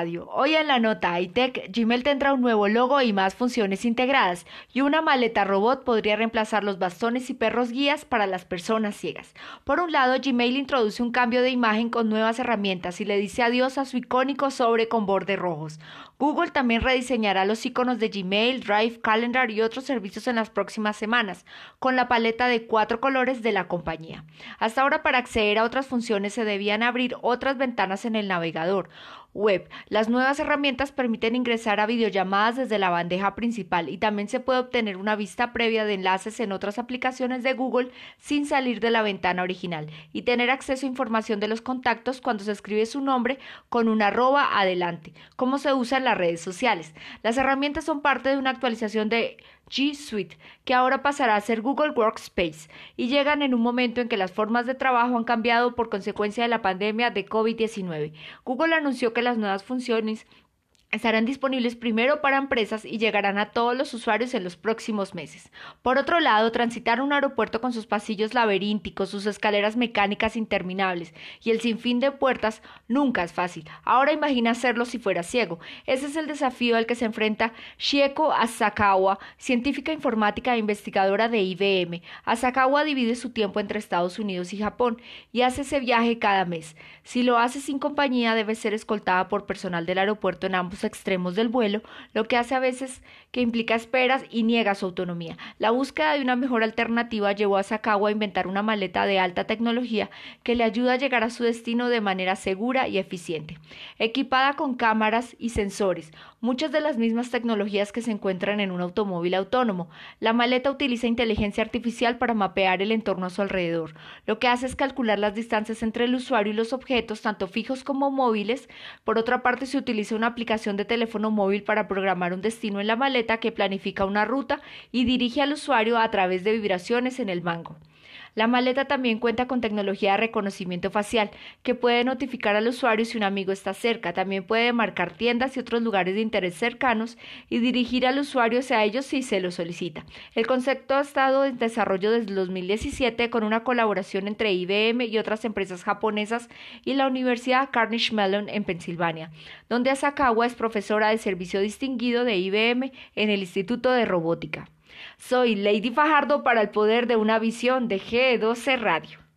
Hoy en la nota iTech, Gmail tendrá un nuevo logo y más funciones integradas, y una maleta robot podría reemplazar los bastones y perros guías para las personas ciegas. Por un lado, Gmail introduce un cambio de imagen con nuevas herramientas y le dice adiós a su icónico sobre con bordes rojos. Google también rediseñará los iconos de Gmail, Drive, Calendar y otros servicios en las próximas semanas, con la paleta de cuatro colores de la compañía. Hasta ahora, para acceder a otras funciones se debían abrir otras ventanas en el navegador web. Las nuevas herramientas permiten ingresar a videollamadas desde la bandeja principal y también se puede obtener una vista previa de enlaces en otras aplicaciones de Google sin salir de la ventana original y tener acceso a información de los contactos cuando se escribe su nombre con una arroba adelante, como se usa en las redes sociales. Las herramientas son parte de una actualización de G Suite, que ahora pasará a ser Google Workspace, y llegan en un momento en que las formas de trabajo han cambiado por consecuencia de la pandemia de COVID-19. Google anunció que las nuevas funciones estarán disponibles primero para empresas y llegarán a todos los usuarios en los próximos meses. Por otro lado, transitar un aeropuerto con sus pasillos laberínticos, sus escaleras mecánicas interminables y el sinfín de puertas nunca es fácil. Ahora imagina hacerlo si fuera ciego. Ese es el desafío al que se enfrenta Shieko Asakawa, científica informática e investigadora de IBM. Asakawa divide su tiempo entre Estados Unidos y Japón y hace ese viaje cada mes. Si lo hace sin compañía, debe ser escoltada por personal del aeropuerto en ambos extremos del vuelo, lo que hace a veces que implica esperas y niega su autonomía. La búsqueda de una mejor alternativa llevó a Sakawa a inventar una maleta de alta tecnología que le ayuda a llegar a su destino de manera segura y eficiente. Equipada con cámaras y sensores, muchas de las mismas tecnologías que se encuentran en un automóvil autónomo, la maleta utiliza inteligencia artificial para mapear el entorno a su alrededor. Lo que hace es calcular las distancias entre el usuario y los objetos, tanto fijos como móviles. Por otra parte, se utiliza una de teléfono móvil para programar un destino en la maleta que planifica una ruta y dirige al usuario a través de vibraciones en el mango. La maleta también cuenta con tecnología de reconocimiento facial, que puede notificar al usuario si un amigo está cerca. También puede marcar tiendas y otros lugares de interés cercanos y dirigir al usuario hacia ellos si se lo solicita. El concepto ha estado en desarrollo desde 2017 con una colaboración entre IBM y otras empresas japonesas y la Universidad Carnegie Mellon en Pensilvania, donde Asakawa es profesora de servicio distinguido de IBM en el Instituto de Robótica. Soy Lady Fajardo para el poder de una visión de G12 Radio.